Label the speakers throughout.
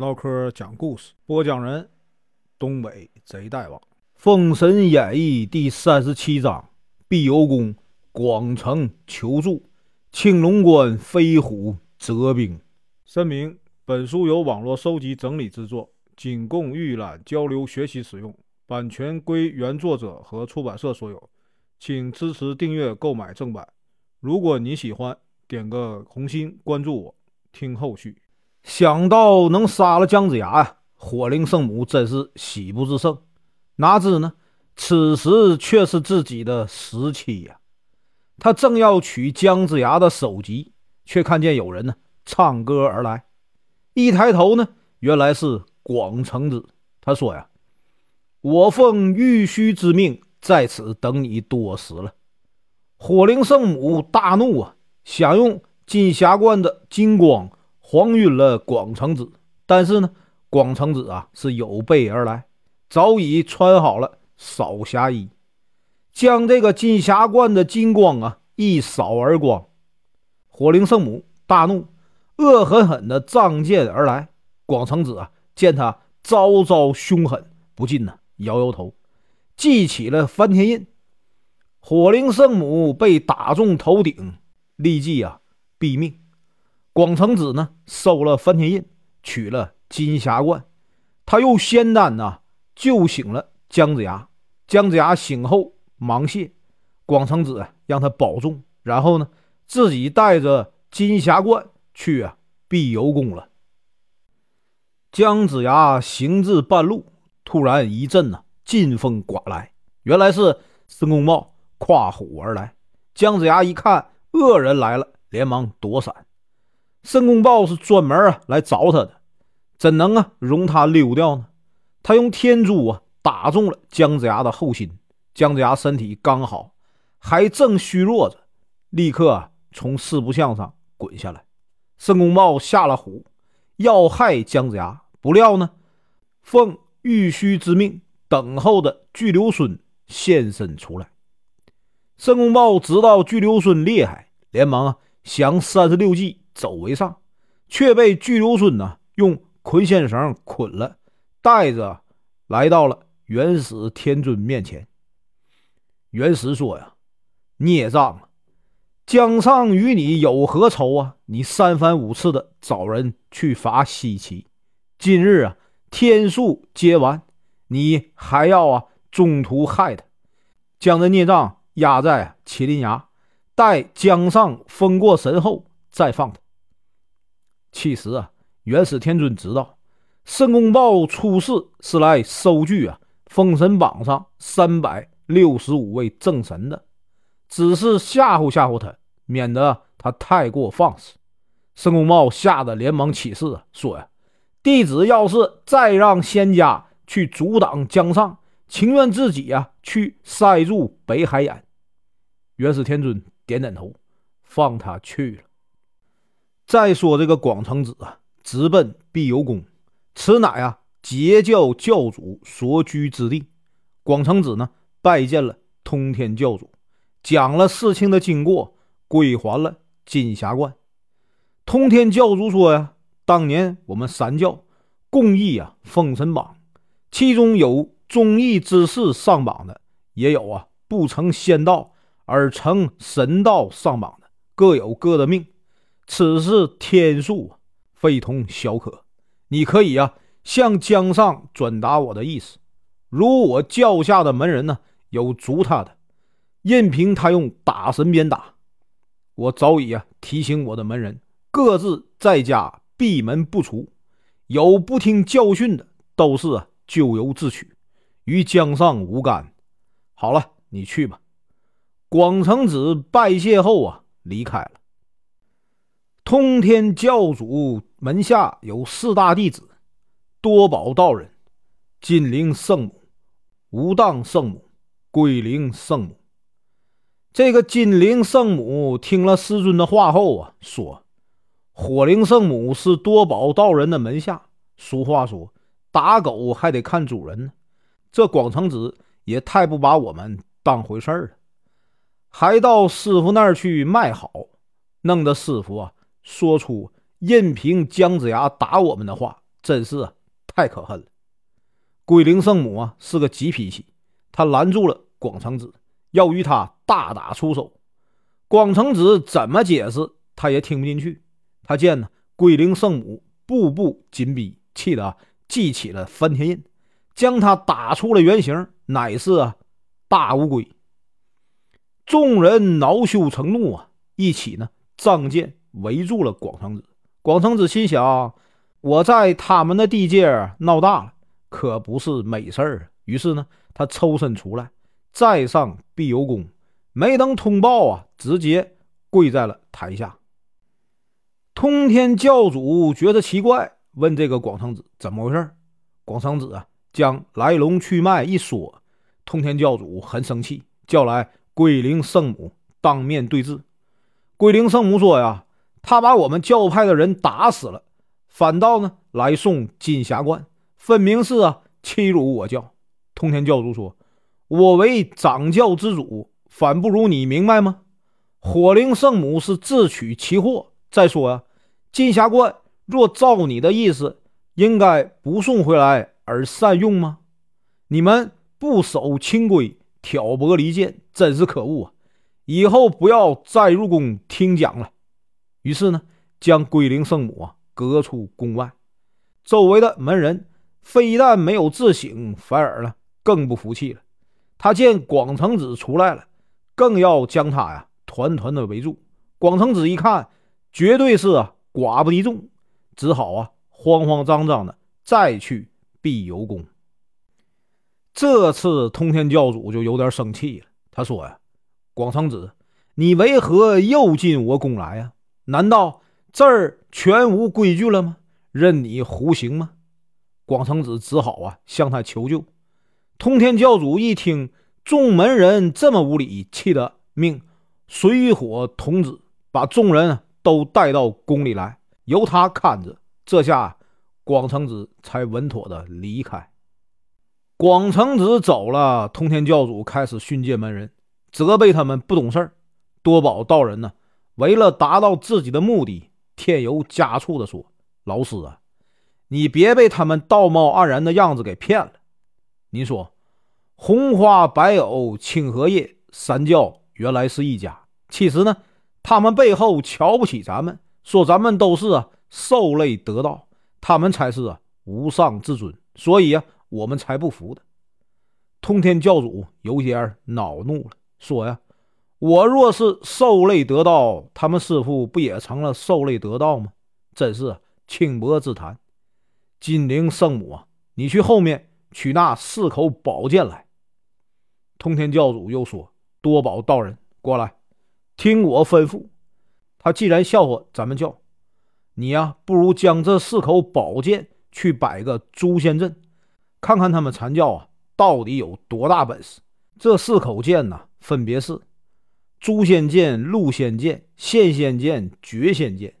Speaker 1: 唠嗑讲故事，播讲人：东北贼大王，《封神演义》第三十七章：必有功广城求助，青龙关飞虎折兵。声明：本书由网络收集整理制作，仅供预览、交流、学习使用，版权归原作者和出版社所有，请支持订阅、购买正版。如果你喜欢，点个红心，关注我，听后续。想到能杀了姜子牙呀，火灵圣母真是喜不自胜。哪知呢，此时却是自己的时期呀。他正要取姜子牙的首级，却看见有人呢唱歌而来。一抬头呢，原来是广成子。他说呀：“我奉玉虚之命，在此等你多时了。”火灵圣母大怒啊，想用金霞观的金光。晃晕了广成子，但是呢，广成子啊是有备而来，早已穿好了扫霞衣，将这个金霞冠的金光啊一扫而光。火灵圣母大怒，恶狠狠地仗剑而来。广成子啊见他招招凶狠，不禁呢摇摇头，记起了翻天印。火灵圣母被打中头顶，立即啊毙命。广成子呢，收了翻天印，取了金霞冠，他又仙丹呐救醒了姜子牙。姜子牙醒后忙谢，广成子让他保重，然后呢，自己带着金霞冠去啊碧游宫了。姜子牙行至半路，突然一阵呢劲风刮来，原来是申公豹跨虎而来。姜子牙一看恶人来了，连忙躲闪。申公豹是专门啊来找他的，怎能啊容他溜掉呢？他用天珠啊打中了姜子牙的后心，姜子牙身体刚好，还正虚弱着，立刻从四不像上滚下来。申公豹下了虎，要害姜子牙，不料呢，奉玉虚之命等候的巨留孙现身出来。申公豹知道巨留孙厉害，连忙啊降三十六计。走为上，却被巨留孙呢用捆仙绳捆了，带着来到了元始天尊面前。元始说：“呀，孽障，啊，江尚与你有何仇啊？你三番五次的找人去伐西岐，今日啊天数皆完，你还要啊中途害他，将这孽障压在麒麟崖，待江尚封过神后再放他。”其实啊，元始天尊知道申公豹出世是来收据啊《封神榜》上三百六十五位正神的，只是吓唬吓唬他，免得他太过放肆。申公豹吓得连忙起誓说呀：“弟子要是再让仙家去阻挡江尚，情愿自己呀去塞住北海眼。”元始天尊点点头，放他去了。再说这个广成子啊，直奔碧游宫，此乃啊截教教主所居之地。广成子呢，拜见了通天教主，讲了事情的经过，归还了金霞冠。通天教主说呀，当年我们三教共议啊《封神榜》，其中有忠义之士上榜的，也有啊不成仙道而成神道上榜的，各有各的命。此事天数非同小可，你可以呀向江上转达我的意思。如我教下的门人呢有逐他的，任凭他用打神鞭打。我早已啊提醒我的门人，各自在家闭门不出。有不听教训的，都是啊咎由自取，与江上无干。好了，你去吧。广成子拜谢后啊离开了。通天教主门下有四大弟子：多宝道人、金灵圣母、无当圣母、归灵圣母。这个金灵圣母听了师尊的话后啊，说：“火灵圣母是多宝道人的门下。俗话说，打狗还得看主人呢。这广成子也太不把我们当回事儿了，还到师傅那儿去卖好，弄得师傅啊。”说出任凭姜子牙打我们的话，真是，太可恨了。龟灵圣母啊是个急脾气，他拦住了广成子，要与他大打出手。广成子怎么解释，他也听不进去。他见呢龟灵圣母步步紧逼，气得记起了翻天印，将他打出了原形，乃是啊大乌龟。众人恼羞成怒啊，一起呢仗剑围住了广成子。广成子心想：我在他们的地界闹大了。可不是美事儿。于是呢，他抽身出来，再上碧游宫，没等通报啊，直接跪在了台下。通天教主觉得奇怪，问这个广成子怎么回事。广成子啊，将来龙去脉一说，通天教主很生气，叫来龟灵圣母当面对质。龟灵圣母说呀，他把我们教派的人打死了，反倒呢来送金霞冠。分明是啊，欺辱我教。通天教主说：“我为掌教之主，反不如你明白吗？”火灵圣母是自取其祸。再说啊，金霞冠若照你的意思，应该不送回来而善用吗？你们不守清规，挑拨离间，真是可恶啊！以后不要再入宫听讲了。于是呢，将龟灵圣母啊隔出宫外，周围的门人。非但没有自省，反而呢更不服气了。他见广成子出来了，更要将他呀团团的围住。广成子一看，绝对是啊寡不敌众，只好啊慌慌张张的再去碧游宫。这次通天教主就有点生气了，他说呀：“广成子，你为何又进我宫来呀？难道这儿全无规矩了吗？任你胡行吗？”广成子只好啊向他求救。通天教主一听众门人这么无礼，气得命水火童子把众人都带到宫里来，由他看着。这下广成子才稳妥的离开。广成子走了，通天教主开始训诫门人，责备他们不懂事儿。多宝道人呢，为了达到自己的目的，添油加醋的说：“老师啊。”你别被他们道貌岸然的样子给骗了。你说，红花白藕青荷叶三教原来是一家，其实呢，他们背后瞧不起咱们，说咱们都是啊受累得道，他们才是啊无上至尊，所以啊我们才不服的。通天教主有点恼怒了，说呀，我若是受累得道，他们师傅不也成了受累得道吗？真是轻薄之谈。金陵圣母啊，你去后面取那四口宝剑来。通天教主又说：“多宝道人过来，听我吩咐。他既然笑话咱们教，你呀，不如将这四口宝剑去摆个诛仙阵，看看他们阐教啊到底有多大本事。这四口剑呢，分别是诛仙剑、戮仙剑、现仙剑、绝仙剑，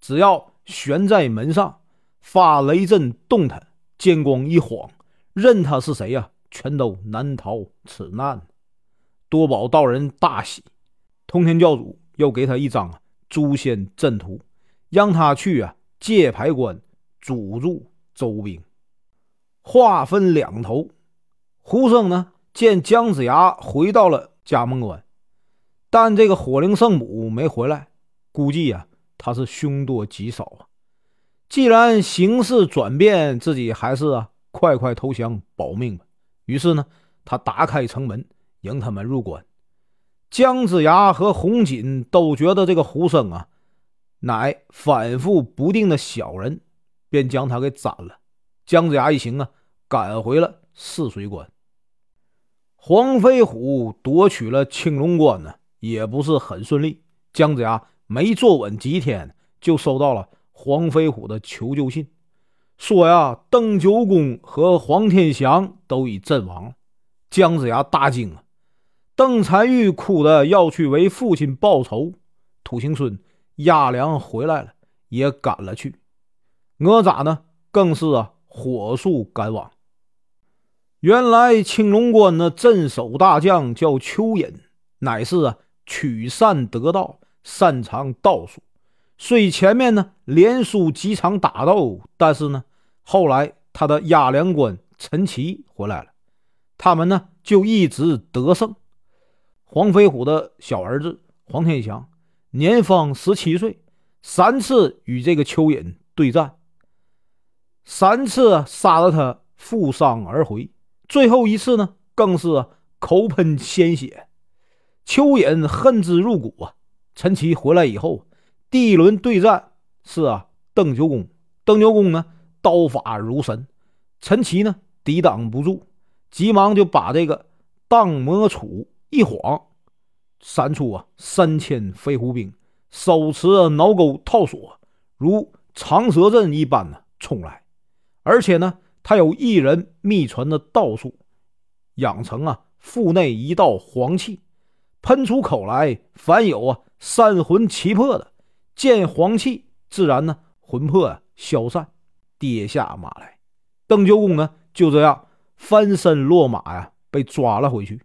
Speaker 1: 只要悬在门上。”发雷震动弹，剑光一晃，任他是谁呀，全都难逃此难。多宝道人大喜，通天教主又给他一张诛仙阵图，让他去啊界牌关阻住周兵。话分两头，胡生呢见姜子牙回到了嘉梦关，但这个火灵圣母没回来，估计呀他是凶多吉少啊。既然形势转变，自己还是啊快快投降保命吧。于是呢，他打开城门迎他们入关。姜子牙和红锦都觉得这个胡生啊，乃反复不定的小人，便将他给斩了。姜子牙一行啊，赶回了泗水关。黄飞虎夺取了青龙关呢，也不是很顺利。姜子牙没坐稳几天，就收到了。黄飞虎的求救信说：“呀，邓九公和黄天祥都已阵亡了。”姜子牙大惊啊！邓婵玉哭的要去为父亲报仇。土行孙押粮回来了，也赶了去。哪吒呢，更是啊，火速赶往。原来青龙关的镇守大将叫邱隐，乃是啊，取善得道，擅长道术。虽前面呢连输几场打斗，但是呢后来他的押粮官陈奇回来了，他们呢就一直得胜。黄飞虎的小儿子黄天祥年方十七岁，三次与这个蚯蚓对战，三次杀得他负伤而回，最后一次呢更是口喷鲜血，蚯蚓恨之入骨啊！陈奇回来以后，第一轮对战是啊邓九公，邓九公呢刀法如神，陈奇呢抵挡不住，急忙就把这个荡魔杵一晃，闪出啊三千飞虎兵，手持挠钩套索，如长蛇阵一般的冲来，而且呢他有一人秘传的道术，养成啊腹内一道黄气，喷出口来，凡有啊。三魂七魄的见黄气，自然呢魂魄啊消散，跌下马来。邓九公呢就这样翻身落马呀，被抓了回去。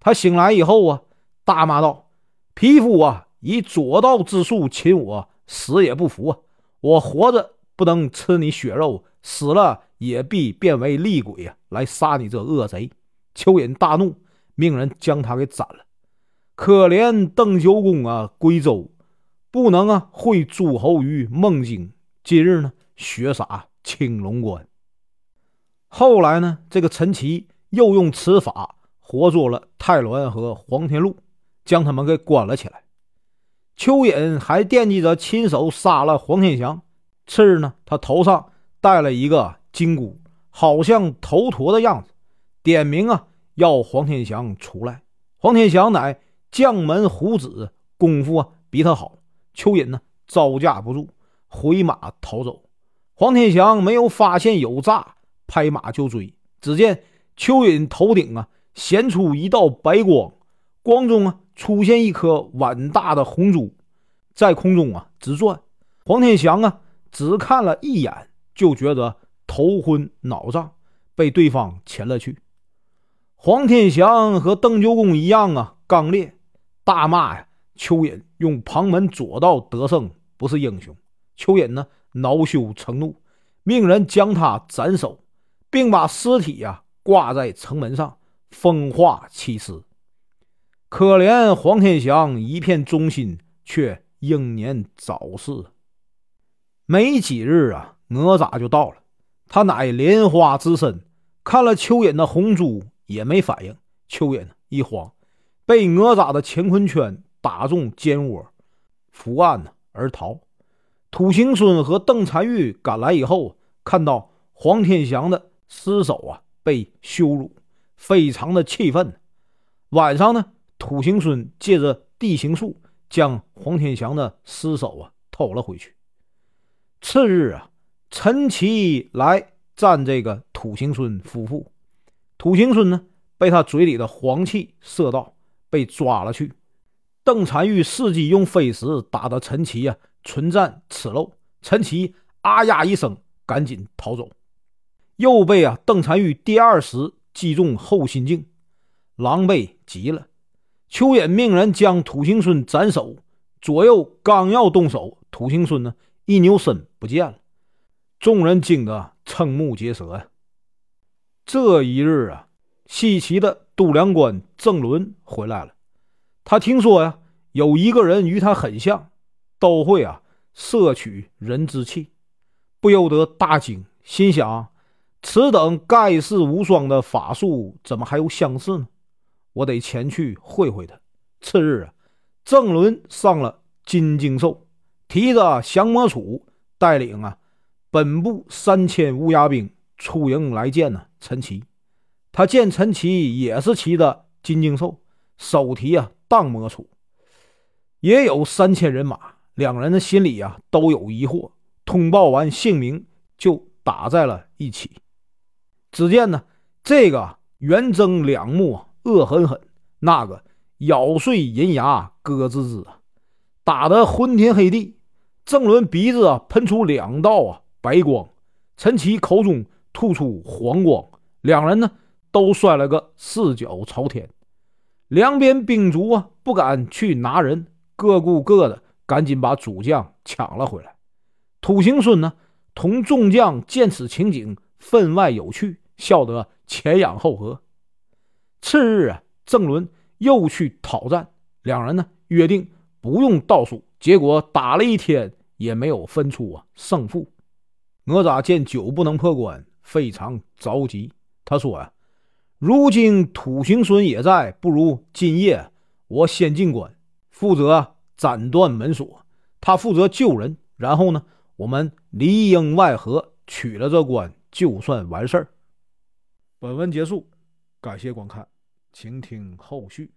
Speaker 1: 他醒来以后啊，大骂道：“匹夫啊，以左道之术擒我，死也不服啊！我活着不能吃你血肉，死了也必变为厉鬼啊，来杀你这恶贼！”蚯蚓大怒，命人将他给斩了。可怜邓九公啊，归州不能啊会诸侯于孟津，今日呢血洒青龙关。后来呢，这个陈奇又用此法活捉了泰鸾和黄天禄，将他们给关了起来。蚯蚓还惦记着亲手杀了黄天祥，次日呢，他头上戴了一个金箍，好像头陀的样子，点名啊要黄天祥出来。黄天祥乃。将门虎子功夫啊比他好，蚯蚓呢招架不住，回马逃走。黄天祥没有发现有诈，拍马就追。只见蚯蚓头顶啊显出一道白光，光中啊出现一颗碗大的红珠，在空中啊直转。黄天祥啊只看了一眼，就觉得头昏脑胀，被对方牵了去。黄天祥和邓九公一样啊刚烈。大骂呀！蚯蚓用旁门左道得胜，不是英雄。蚯蚓呢，恼羞成怒，命人将他斩首，并把尸体呀挂在城门上，风化其尸。可怜黄天祥一片忠心，却英年早逝。没几日啊，哪吒就到了。他乃莲花之身，看了蚯蚓的红珠，也没反应。蚯蚓一慌。被哪吒的乾坤圈打中肩窝，伏案而逃。土行孙和邓婵玉赶来以后，看到黄天祥的尸首啊被羞辱，非常的气愤。晚上呢，土行孙借着地形术将黄天祥的尸首啊偷了回去。次日啊，陈奇来战这个土行孙夫妇，土行孙呢被他嘴里的黄气射到。被抓了去，邓婵玉伺机用飞石打得陈奇呀唇战齿漏，陈奇啊呀一声，赶紧逃走，又被啊邓婵玉第二石击中后心镜，狼狈极了。蚯蚓命人将土行孙斩首，左右刚要动手，土行孙呢一扭身不见了，众人惊得瞠目结舌呀。这一日啊，西岐的。度量官郑伦回来了，他听说呀，有一个人与他很像，都会啊摄取人之气，不由得大惊，心想：此等盖世无双的法术，怎么还有相似呢？我得前去会会他。次日啊，郑伦上了金睛兽，提着降魔杵，带领啊本部三千乌鸦兵出营来见呢陈奇。他见陈奇也是骑的金睛兽，手提啊荡魔杵，也有三千人马。两人的心里啊都有疑惑。通报完姓名，就打在了一起。只见呢，这个圆睁两目，恶狠狠；那个咬碎银牙，咯吱吱啊，打得昏天黑地。郑伦鼻子啊喷出两道啊白光，陈奇口中吐出黄光，两人呢。都摔了个四脚朝天，两边兵卒啊不敢去拿人，各顾各的，赶紧把主将抢了回来。土行孙呢，同众将见此情景，分外有趣，笑得前仰后合。次日啊，郑伦又去讨战，两人呢约定不用倒数，结果打了一天也没有分出啊胜负。哪吒见久不能破关，非常着急。他说呀：“如今土行孙也在，不如今夜我先进关，负责斩断门锁，他负责救人，然后呢？”我们里应外合，取了这关，就算完事儿。本文结束，感谢观看，请听后续。